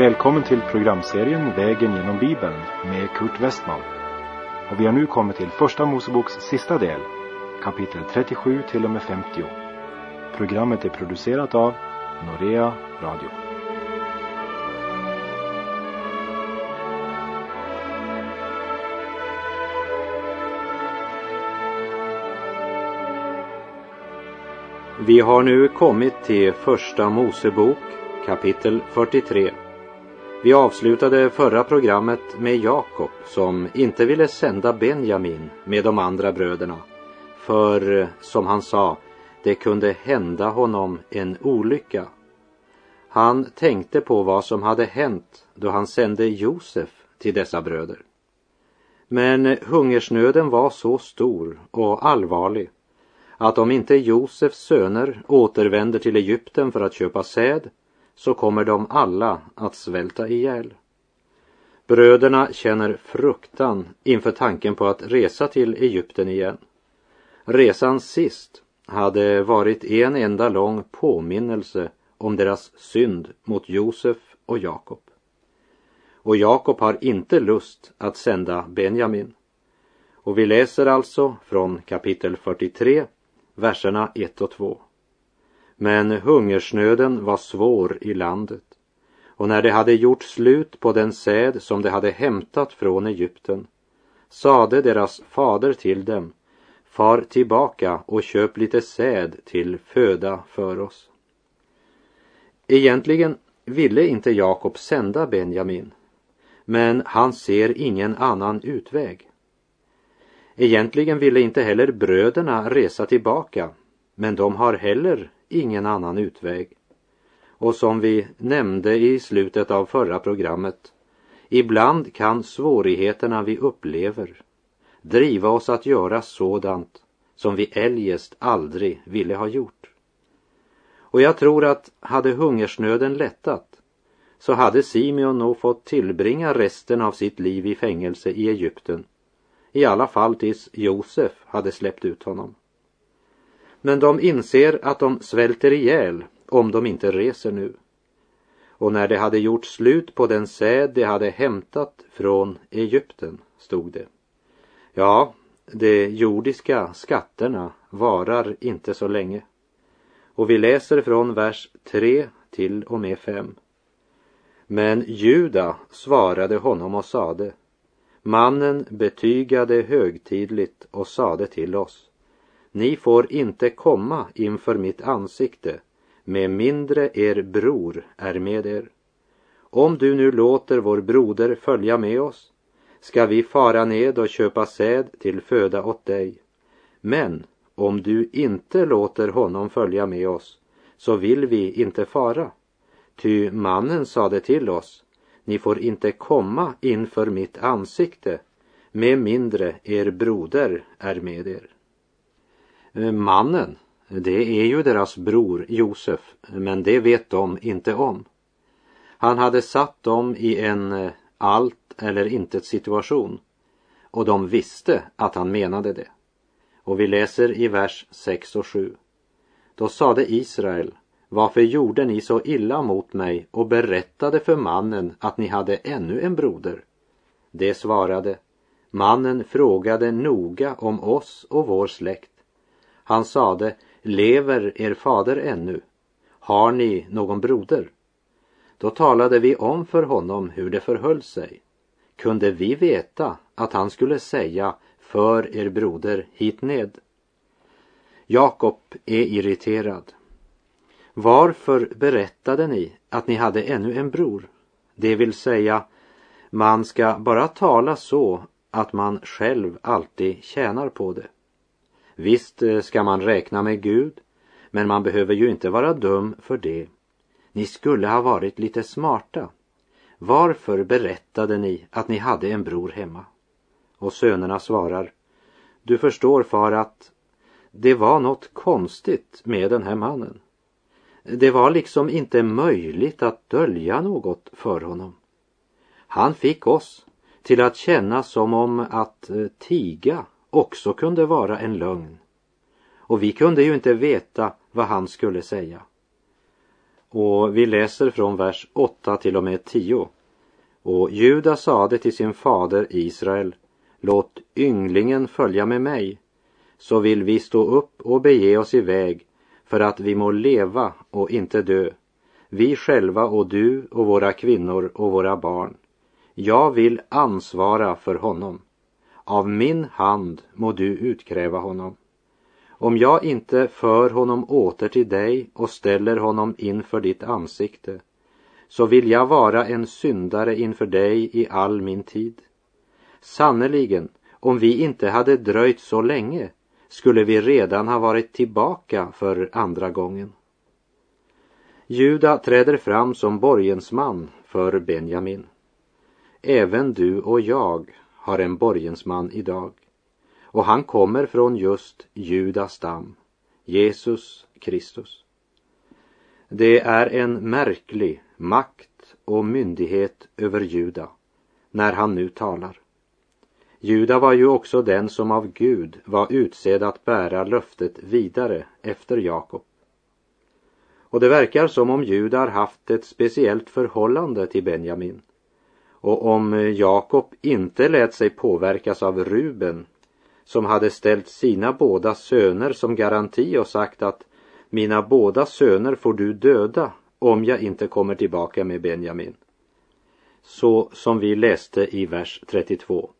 Välkommen till programserien Vägen genom Bibeln med Kurt Westman. Och vi har nu kommit till Första Moseboks sista del, kapitel 37 till och med 50. Programmet är producerat av Norea Radio. Vi har nu kommit till Första Mosebok kapitel 43. Vi avslutade förra programmet med Jakob som inte ville sända Benjamin med de andra bröderna. För, som han sa, det kunde hända honom en olycka. Han tänkte på vad som hade hänt då han sände Josef till dessa bröder. Men hungersnöden var så stor och allvarlig att om inte Josefs söner återvänder till Egypten för att köpa säd så kommer de alla att svälta ihjäl. Bröderna känner fruktan inför tanken på att resa till Egypten igen. Resan sist hade varit en enda lång påminnelse om deras synd mot Josef och Jakob. Och Jakob har inte lust att sända Benjamin. Och vi läser alltså från kapitel 43, verserna 1 och 2. Men hungersnöden var svår i landet och när de hade gjort slut på den säd som de hade hämtat från Egypten sade deras fader till dem Far tillbaka och köp lite säd till föda för oss. Egentligen ville inte Jakob sända Benjamin, men han ser ingen annan utväg. Egentligen ville inte heller bröderna resa tillbaka, men de har heller ingen annan utväg. Och som vi nämnde i slutet av förra programmet, ibland kan svårigheterna vi upplever driva oss att göra sådant som vi eljest aldrig ville ha gjort. Och jag tror att hade hungersnöden lättat så hade Simeon nog fått tillbringa resten av sitt liv i fängelse i Egypten. I alla fall tills Josef hade släppt ut honom. Men de inser att de svälter ihjäl om de inte reser nu. Och när de hade gjort slut på den säd de hade hämtat från Egypten, stod det. Ja, de jordiska skatterna varar inte så länge. Och vi läser från vers 3 till och med 5. Men Juda svarade honom och sade Mannen betygade högtidligt och sade till oss ni får inte komma inför mitt ansikte med mindre er bror är med er. Om du nu låter vår broder följa med oss ska vi fara ned och köpa säd till föda åt dig. Men om du inte låter honom följa med oss så vill vi inte fara. Ty mannen sade till oss, ni får inte komma inför mitt ansikte med mindre er broder är med er. Eh, mannen, det är ju deras bror Josef, men det vet de inte om. Han hade satt dem i en eh, allt eller intet situation och de visste att han menade det. Och vi läser i vers 6 och 7. Då sade Israel, varför gjorde ni så illa mot mig och berättade för mannen att ni hade ännu en broder? Det svarade, mannen frågade noga om oss och vår släkt han sade, lever er fader ännu? Har ni någon broder? Då talade vi om för honom hur det förhöll sig. Kunde vi veta att han skulle säga, för er broder hit ned? Jakob är irriterad. Varför berättade ni att ni hade ännu en bror? Det vill säga, man ska bara tala så att man själv alltid tjänar på det. Visst eh, ska man räkna med Gud, men man behöver ju inte vara dum för det. Ni skulle ha varit lite smarta. Varför berättade ni att ni hade en bror hemma? Och sönerna svarar, du förstår far att det var något konstigt med den här mannen. Det var liksom inte möjligt att dölja något för honom. Han fick oss till att känna som om att eh, tiga också kunde vara en lögn. Och vi kunde ju inte veta vad han skulle säga. Och vi läser från vers 8 till och med 10. Och Juda sade till sin fader Israel, låt ynglingen följa med mig, så vill vi stå upp och bege oss iväg för att vi må leva och inte dö, vi själva och du och våra kvinnor och våra barn. Jag vill ansvara för honom. Av min hand må du utkräva honom. Om jag inte för honom åter till dig och ställer honom inför ditt ansikte, så vill jag vara en syndare inför dig i all min tid. Sannerligen, om vi inte hade dröjt så länge skulle vi redan ha varit tillbaka för andra gången. Juda träder fram som borgensman för Benjamin. Även du och jag har en borgensman idag och han kommer från just Judas stam, Jesus Kristus. Det är en märklig makt och myndighet över Juda när han nu talar. Juda var ju också den som av Gud var utsedd att bära löftet vidare efter Jakob. Och det verkar som om Juda har haft ett speciellt förhållande till Benjamin. Och om eh, Jakob inte lät sig påverkas av Ruben som hade ställt sina båda söner som garanti och sagt att mina båda söner får du döda om jag inte kommer tillbaka med Benjamin. Så som vi läste i vers 32.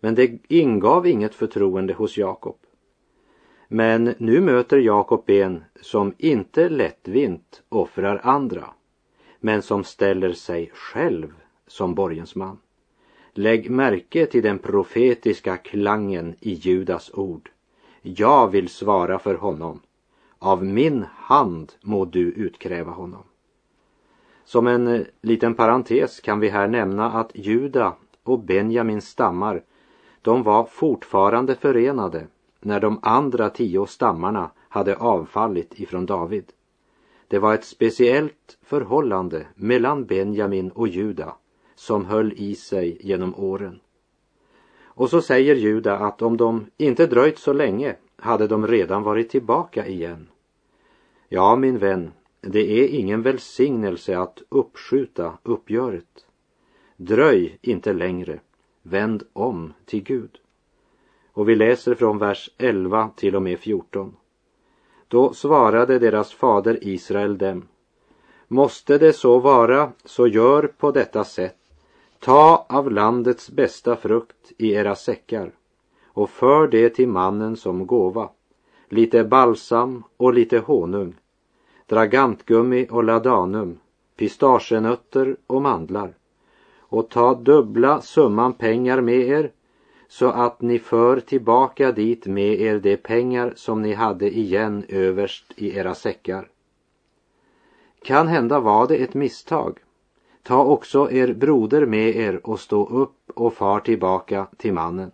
Men det ingav inget förtroende hos Jakob. Men nu möter Jakob en som inte lättvint offrar andra, men som ställer sig själv som borgensman. Lägg märke till den profetiska klangen i Judas ord. Jag vill svara för honom. Av min hand må du utkräva honom. Som en eh, liten parentes kan vi här nämna att Juda och Benjamins stammar, de var fortfarande förenade när de andra tio stammarna hade avfallit ifrån David. Det var ett speciellt förhållande mellan Benjamin och Juda som höll i sig genom åren. Och så säger Juda att om de inte dröjt så länge hade de redan varit tillbaka igen. Ja, min vän, det är ingen välsignelse att uppskjuta uppgöret. Dröj inte längre, vänd om till Gud. Och vi läser från vers 11 till och med 14. Då svarade deras fader Israel dem. Måste det så vara, så gör på detta sätt Ta av landets bästa frukt i era säckar och för det till mannen som gåva, lite balsam och lite honung, dragantgummi och ladanum, pistagenötter och mandlar och ta dubbla summan pengar med er så att ni för tillbaka dit med er de pengar som ni hade igen överst i era säckar. Kan hända var det ett misstag Ta också er broder med er och stå upp och far tillbaka till mannen.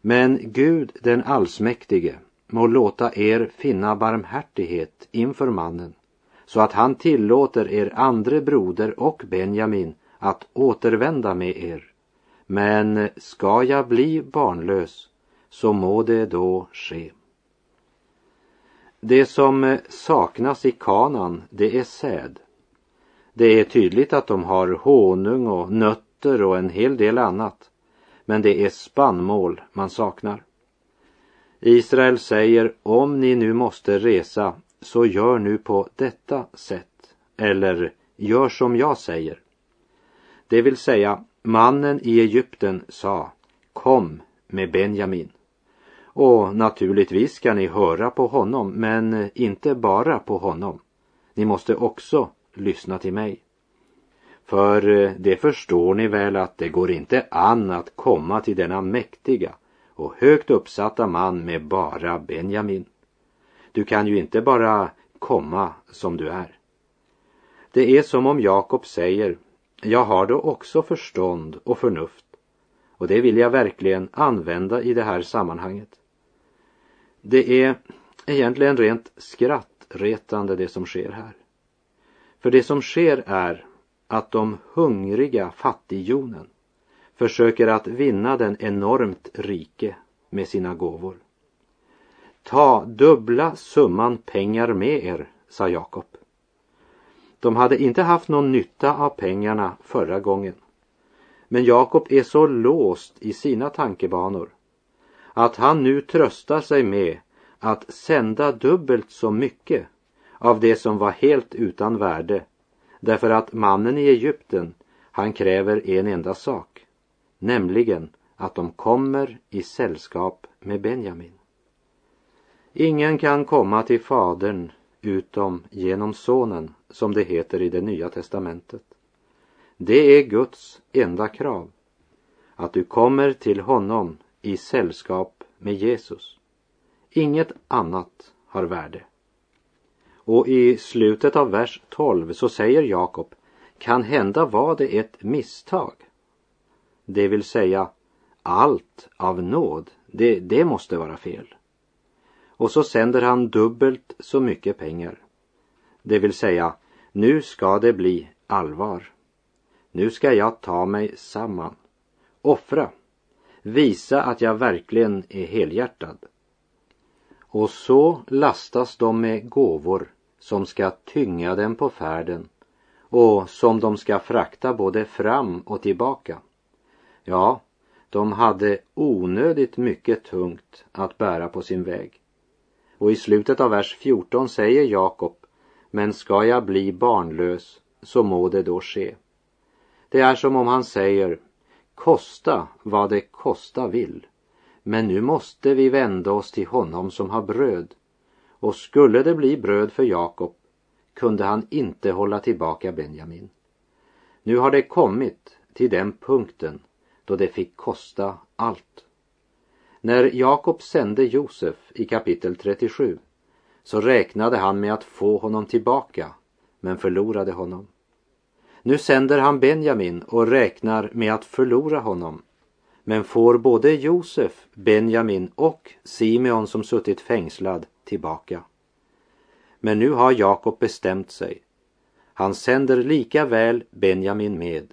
Men Gud den allsmäktige må låta er finna barmhärtighet inför mannen så att han tillåter er andre broder och Benjamin att återvända med er. Men ska jag bli barnlös så må det då ske. Det som saknas i kanan, det är säd. Det är tydligt att de har honung och nötter och en hel del annat. Men det är spannmål man saknar. Israel säger om ni nu måste resa så gör nu på detta sätt eller gör som jag säger. Det vill säga mannen i Egypten sa kom med Benjamin. Och naturligtvis ska ni höra på honom men inte bara på honom. Ni måste också lyssna till mig. För eh, det förstår ni väl att det går inte an att komma till denna mäktiga och högt uppsatta man med bara Benjamin. Du kan ju inte bara komma som du är. Det är som om Jakob säger, jag har då också förstånd och förnuft och det vill jag verkligen använda i det här sammanhanget. Det är egentligen rent skrattretande det som sker här. För det som sker är att de hungriga fattighjonen försöker att vinna den enormt rike med sina gåvor. Ta dubbla summan pengar med er, sa Jakob. De hade inte haft någon nytta av pengarna förra gången. Men Jakob är så låst i sina tankebanor att han nu tröstar sig med att sända dubbelt så mycket av det som var helt utan värde därför att mannen i Egypten han kräver en enda sak nämligen att de kommer i sällskap med Benjamin. Ingen kan komma till Fadern utom genom Sonen, som det heter i det Nya testamentet. Det är Guds enda krav, att du kommer till honom i sällskap med Jesus. Inget annat har värde. Och i slutet av vers 12 så säger Jakob, kan hända var det ett misstag. Det vill säga, allt av nåd, det, det måste vara fel. Och så sänder han dubbelt så mycket pengar. Det vill säga, nu ska det bli allvar. Nu ska jag ta mig samman, offra, visa att jag verkligen är helhjärtad. Och så lastas de med gåvor som ska tynga dem på färden och som de ska frakta både fram och tillbaka. Ja, de hade onödigt mycket tungt att bära på sin väg. Och i slutet av vers 14 säger Jakob, men ska jag bli barnlös så må det då ske. Det är som om han säger, kosta vad det kosta vill, men nu måste vi vända oss till honom som har bröd. Och skulle det bli bröd för Jakob kunde han inte hålla tillbaka Benjamin. Nu har det kommit till den punkten då det fick kosta allt. När Jakob sände Josef i kapitel 37 så räknade han med att få honom tillbaka men förlorade honom. Nu sänder han Benjamin och räknar med att förlora honom men får både Josef, Benjamin och Simeon som suttit fängslad tillbaka. Men nu har Jakob bestämt sig. Han sänder lika väl Benjamin med.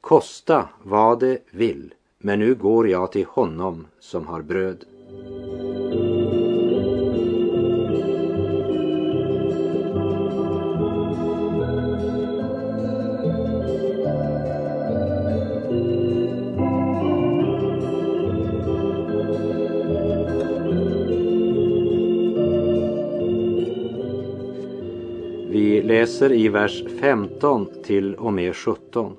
Kosta vad det vill, men nu går jag till honom som har bröd. Läser i vers 15 till och med 17.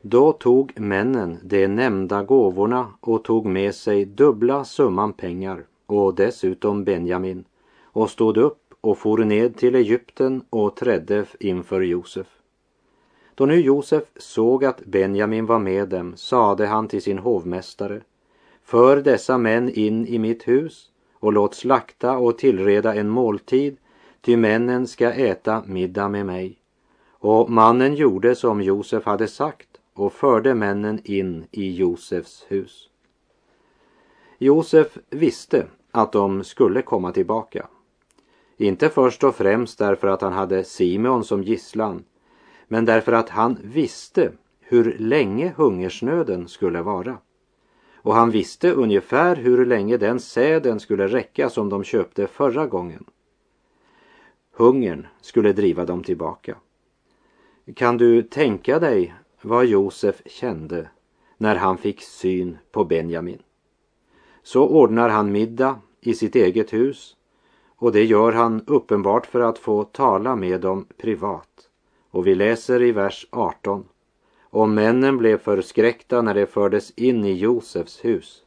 Då tog männen de nämnda gåvorna och tog med sig dubbla summan pengar och dessutom Benjamin och stod upp och for ned till Egypten och trädde inför Josef. Då nu Josef såg att Benjamin var med dem sade han till sin hovmästare För dessa män in i mitt hus och låt slakta och tillreda en måltid ty männen ska äta middag med mig. Och mannen gjorde som Josef hade sagt och förde männen in i Josefs hus. Josef visste att de skulle komma tillbaka. Inte först och främst därför att han hade Simeon som gisslan, men därför att han visste hur länge hungersnöden skulle vara. Och han visste ungefär hur länge den säden skulle räcka som de köpte förra gången. Hungern skulle driva dem tillbaka. Kan du tänka dig vad Josef kände när han fick syn på Benjamin? Så ordnar han middag i sitt eget hus och det gör han uppenbart för att få tala med dem privat. Och vi läser i vers 18. Och männen blev förskräckta när de fördes in i Josefs hus.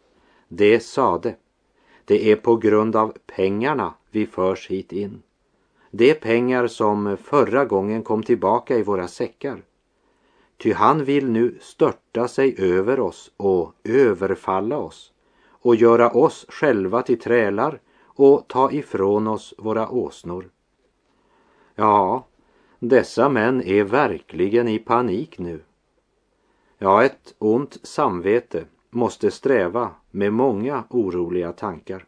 Det sade, det är på grund av pengarna vi förs hit in. De pengar som förra gången kom tillbaka i våra säckar. Ty han vill nu störta sig över oss och överfalla oss och göra oss själva till trälar och ta ifrån oss våra åsnor. Ja, dessa män är verkligen i panik nu. Ja, ett ont samvete måste sträva med många oroliga tankar.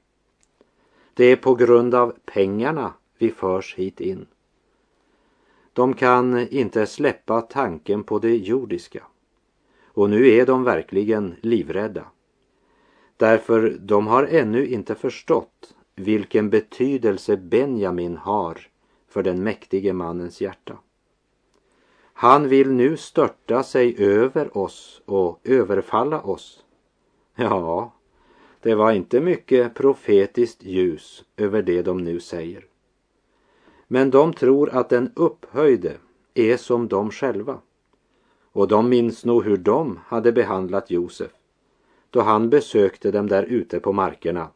Det är på grund av pengarna vi förs hit in. De kan inte släppa tanken på det jordiska. Och nu är de verkligen livrädda. Därför de har ännu inte förstått vilken betydelse Benjamin har för den mäktige mannens hjärta. Han vill nu störta sig över oss och överfalla oss. Ja, det var inte mycket profetiskt ljus över det de nu säger. Men de tror att den upphöjde är som de själva. Och de minns nog hur de hade behandlat Josef då han besökte dem där ute på markerna.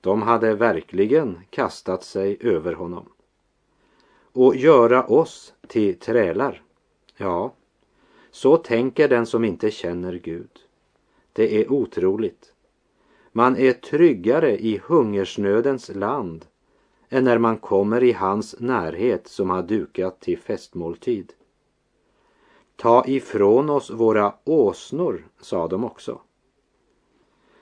De hade verkligen kastat sig över honom. Och göra oss till trälar. Ja, så tänker den som inte känner Gud. Det är otroligt. Man är tryggare i hungersnödens land än när man kommer i hans närhet som har dukat till festmåltid. Ta ifrån oss våra åsnor, sa de också.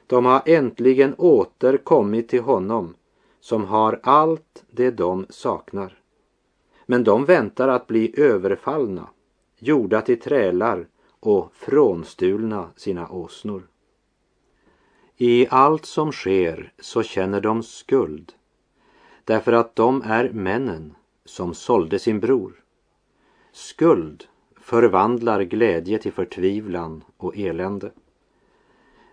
De har äntligen återkommit till honom som har allt det de saknar. Men de väntar att bli överfallna, gjorda till trälar och frånstulna sina åsnor. I allt som sker så känner de skuld därför att de är männen som sålde sin bror. Skuld förvandlar glädje till förtvivlan och elände.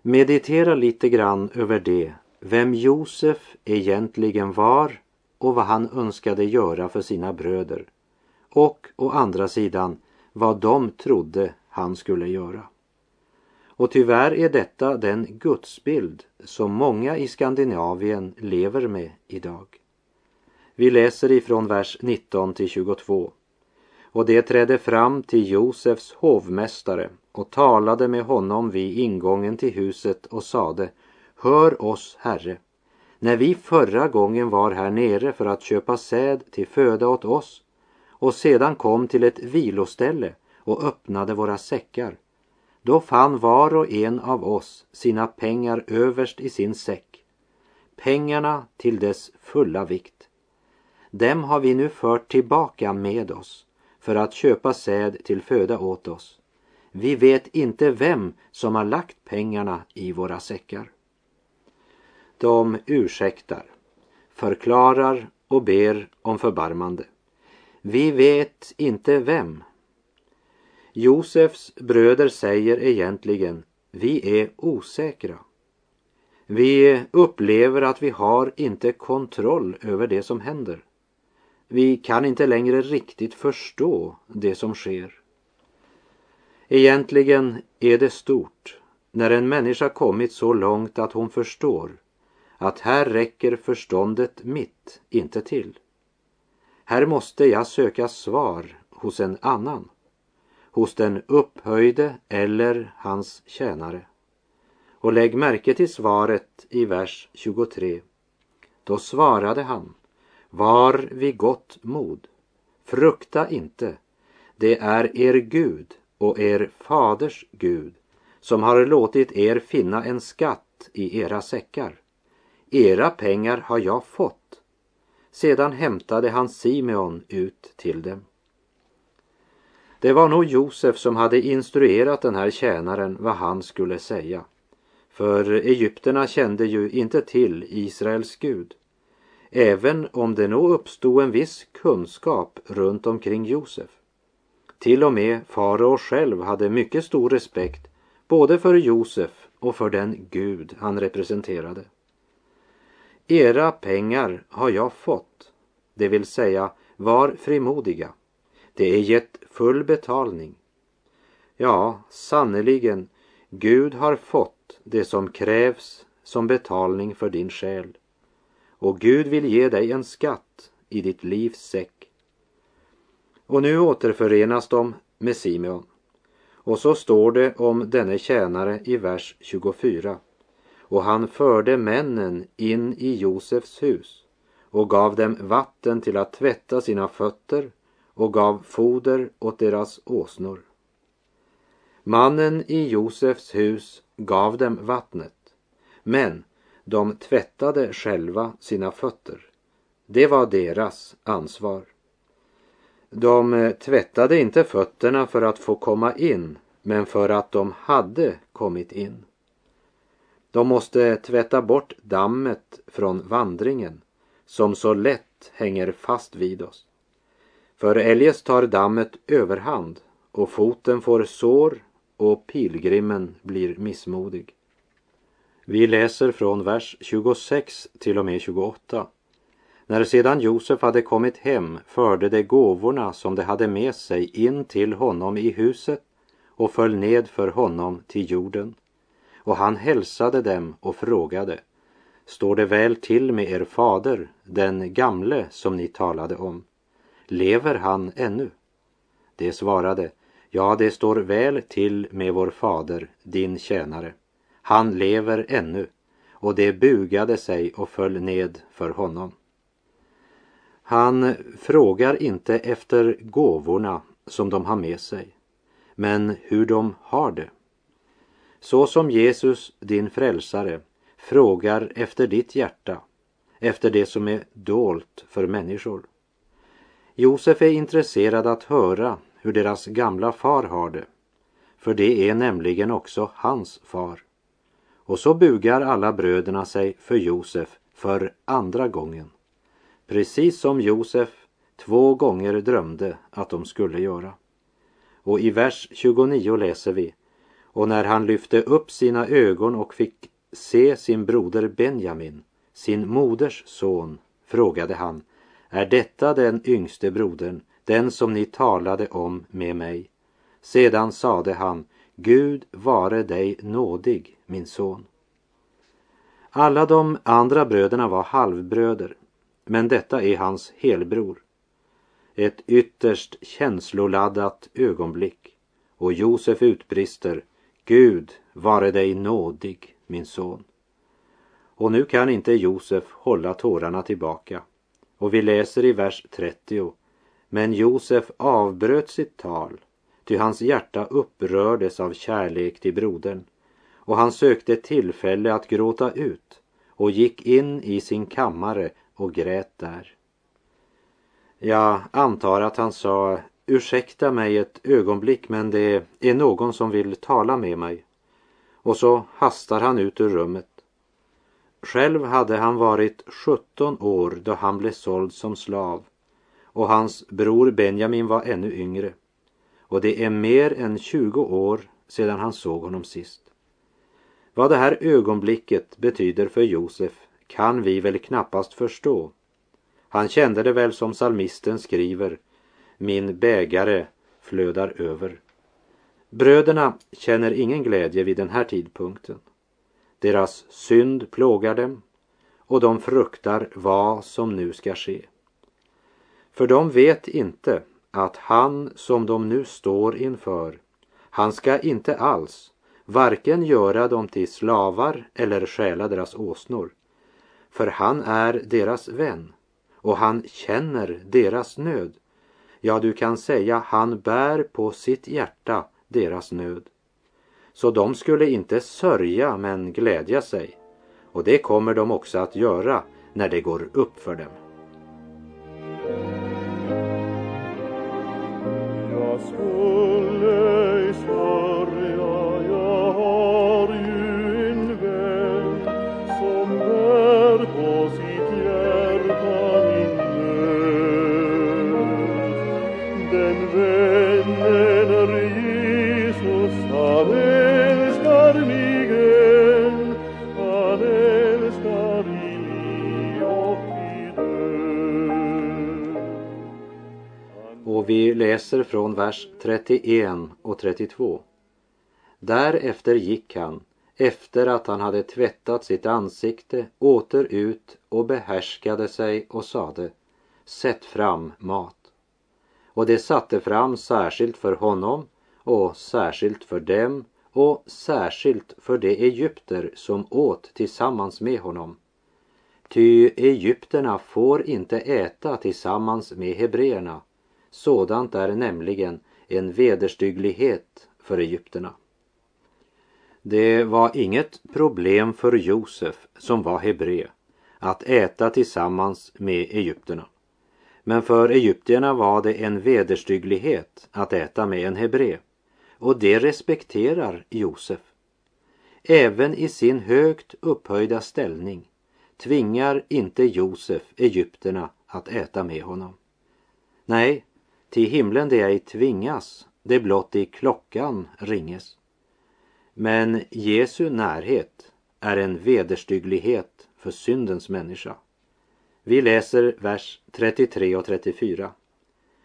Meditera lite grann över det, vem Josef egentligen var och vad han önskade göra för sina bröder och å andra sidan vad de trodde han skulle göra. Och tyvärr är detta den gudsbild som många i Skandinavien lever med idag. Vi läser ifrån vers 19 till 22. Och det trädde fram till Josefs hovmästare och talade med honom vid ingången till huset och sade Hör oss, Herre, när vi förra gången var här nere för att köpa säd till föda åt oss och sedan kom till ett viloställe och öppnade våra säckar. Då fann var och en av oss sina pengar överst i sin säck, pengarna till dess fulla vikt. Dem har vi nu fört tillbaka med oss för att köpa säd till föda åt oss. Vi vet inte vem som har lagt pengarna i våra säckar. De ursäktar, förklarar och ber om förbarmande. Vi vet inte vem. Josefs bröder säger egentligen, vi är osäkra. Vi upplever att vi har inte kontroll över det som händer. Vi kan inte längre riktigt förstå det som sker. Egentligen är det stort när en människa kommit så långt att hon förstår att här räcker förståndet mitt inte till. Här måste jag söka svar hos en annan, hos den upphöjde eller hans tjänare. Och lägg märke till svaret i vers 23. Då svarade han, var vid gott mod, frukta inte, det är er Gud och er faders Gud som har låtit er finna en skatt i era säckar. Era pengar har jag fått. Sedan hämtade han Simeon ut till dem. Det var nog Josef som hade instruerat den här tjänaren vad han skulle säga. För egyptierna kände ju inte till Israels Gud. Även om det nog uppstod en viss kunskap runt omkring Josef. Till och med farao själv hade mycket stor respekt både för Josef och för den Gud han representerade. Era pengar har jag fått, det vill säga var frimodiga. Det är gett full betalning. Ja, sannerligen, Gud har fått det som krävs som betalning för din själ. Och Gud vill ge dig en skatt i ditt livs säck. Och nu återförenas de med Simeon. Och så står det om denne tjänare i vers 24. Och han förde männen in i Josefs hus och gav dem vatten till att tvätta sina fötter och gav foder åt deras åsnor. Mannen i Josefs hus gav dem vattnet, men de tvättade själva sina fötter. Det var deras ansvar. De eh, tvättade inte fötterna för att få komma in, men för att de hade kommit in. De måste tvätta bort dammet från vandringen som så lätt hänger fast vid oss. För eljest tar dammet överhand och foten får sår och pilgrimen blir missmodig. Vi läser från vers 26 till och med 28. När sedan Josef hade kommit hem förde de gåvorna som de hade med sig in till honom i huset och föll ned för honom till jorden. Och han hälsade dem och frågade, står det väl till med er fader, den gamle som ni talade om? Lever han ännu? Det svarade, ja, det står väl till med vår fader, din tjänare. Han lever ännu. Och det bugade sig och föll ned för honom. Han frågar inte efter gåvorna som de har med sig, men hur de har det. Så som Jesus, din frälsare, frågar efter ditt hjärta, efter det som är dolt för människor. Josef är intresserad att höra hur deras gamla far har det, för det är nämligen också hans far. Och så bugar alla bröderna sig för Josef för andra gången. Precis som Josef två gånger drömde att de skulle göra. Och i vers 29 läser vi Och när han lyfte upp sina ögon och fick se sin broder Benjamin, sin moders son, frågade han Är detta den yngste brodern, den som ni talade om med mig? Sedan sade han Gud vare dig nådig, min son. Alla de andra bröderna var halvbröder, men detta är hans helbror. Ett ytterst känsloladdat ögonblick och Josef utbrister Gud vare dig nådig, min son. Och nu kan inte Josef hålla tårarna tillbaka. Och vi läser i vers 30. Men Josef avbröt sitt tal, ty hans hjärta upprördes av kärlek till brodern och han sökte tillfälle att gråta ut och gick in i sin kammare och grät där. Jag antar att han sa Ursäkta mig ett ögonblick men det är någon som vill tala med mig. Och så hastar han ut ur rummet. Själv hade han varit 17 år då han blev såld som slav och hans bror Benjamin var ännu yngre. Och det är mer än 20 år sedan han såg honom sist. Vad det här ögonblicket betyder för Josef kan vi väl knappast förstå. Han kände det väl som salmisten skriver, min bägare flödar över. Bröderna känner ingen glädje vid den här tidpunkten. Deras synd plågar dem och de fruktar vad som nu ska ske. För de vet inte att han som de nu står inför, han ska inte alls varken göra dem till slavar eller stjäla deras åsnor. För han är deras vän och han känner deras nöd. Ja, du kan säga han bär på sitt hjärta deras nöd. Så de skulle inte sörja men glädja sig. Och det kommer de också att göra när det går upp för dem. Jag Och vi läser från vers 31 och 32. Därefter gick han, efter att han hade tvättat sitt ansikte, åter ut och behärskade sig och sade Sätt fram mat. Och det satte fram särskilt för honom och särskilt för dem och särskilt för de egypter som åt tillsammans med honom. Ty egypterna får inte äta tillsammans med hebreerna sådant är nämligen en vederstygglighet för egypterna. Det var inget problem för Josef, som var hebre, att äta tillsammans med egyptierna. Men för egyptierna var det en vederstygglighet att äta med en hebre och det respekterar Josef. Även i sin högt upphöjda ställning tvingar inte Josef egyptierna att äta med honom. Nej, till himlen det ej tvingas det blott i klockan ringes. Men Jesu närhet är en vederstygglighet för syndens människa. Vi läser vers 33 och 34.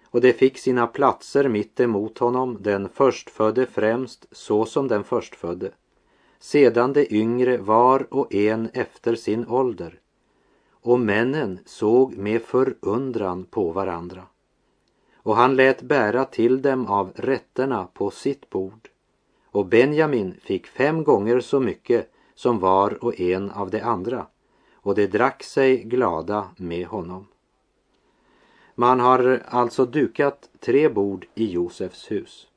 Och det fick sina platser mitt emot honom, den förstfödde främst så som den förstfödde, sedan de yngre var och en efter sin ålder. Och männen såg med förundran på varandra. Och han lät bära till dem av rätterna på sitt bord. Och Benjamin fick fem gånger så mycket som var och en av de andra, och de drack sig glada med honom. Man har alltså dukat tre bord i Josefs hus.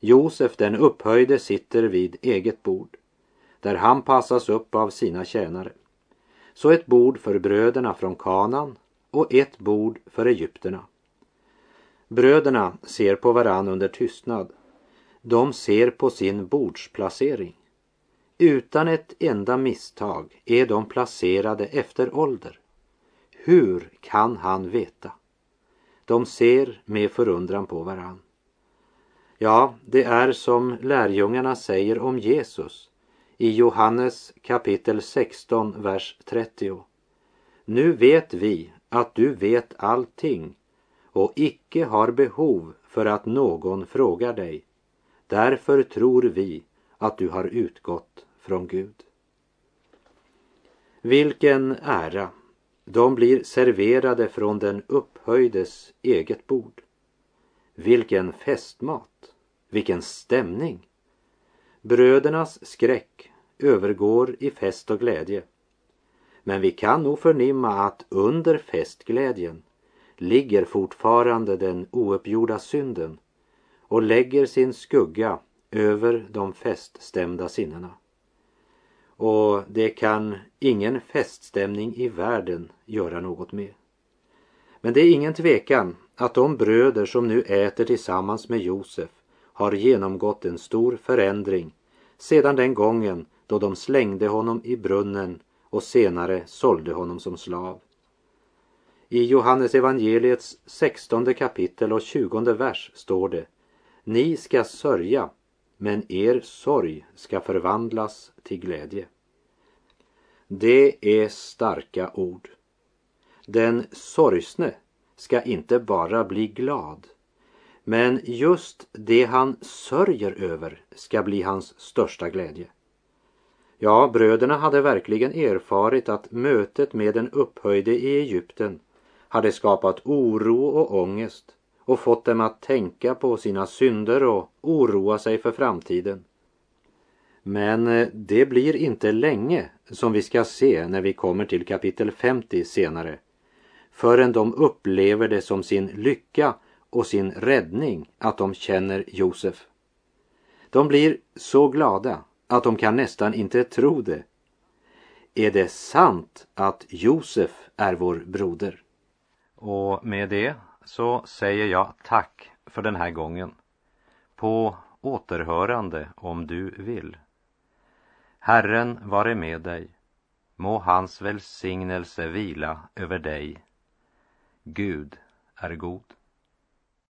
Josef den upphöjde sitter vid eget bord, där han passas upp av sina tjänare. Så ett bord för bröderna från Kanan och ett bord för egypterna. Bröderna ser på varann under tystnad. De ser på sin bordsplacering. Utan ett enda misstag är de placerade efter ålder. Hur kan han veta? De ser med förundran på varann. Ja, det är som lärjungarna säger om Jesus i Johannes kapitel 16, vers 30. Nu vet vi att du vet allting och icke har behov för att någon frågar dig. Därför tror vi att du har utgått från Gud. Vilken ära! De blir serverade från den upphöjdes eget bord. Vilken festmat! Vilken stämning! Brödernas skräck övergår i fest och glädje. Men vi kan nog förnimma att under festglädjen ligger fortfarande den ouppgjorda synden och lägger sin skugga över de feststämda sinnena. Och det kan ingen feststämning i världen göra något med. Men det är ingen tvekan att de bröder som nu äter tillsammans med Josef har genomgått en stor förändring sedan den gången då de slängde honom i brunnen och senare sålde honom som slav. I Johannes evangeliets 16 kapitel och 20 vers står det Ni ska sörja, men er sorg ska förvandlas till glädje. Det är starka ord. Den sorgsne ska inte bara bli glad, men just det han sörjer över ska bli hans största glädje. Ja, bröderna hade verkligen erfarit att mötet med den upphöjde i Egypten hade skapat oro och ångest och fått dem att tänka på sina synder och oroa sig för framtiden. Men eh, det blir inte länge som vi ska se när vi kommer till kapitel 50 senare förrän de upplever det som sin lycka och sin räddning att de känner Josef. De blir så glada att de kan nästan inte tro det. Är det sant att Josef är vår broder? Och med det så säger jag tack för den här gången. På återhörande om du vill. Herren vare med dig. Må hans välsignelse vila över dig. Gud är god.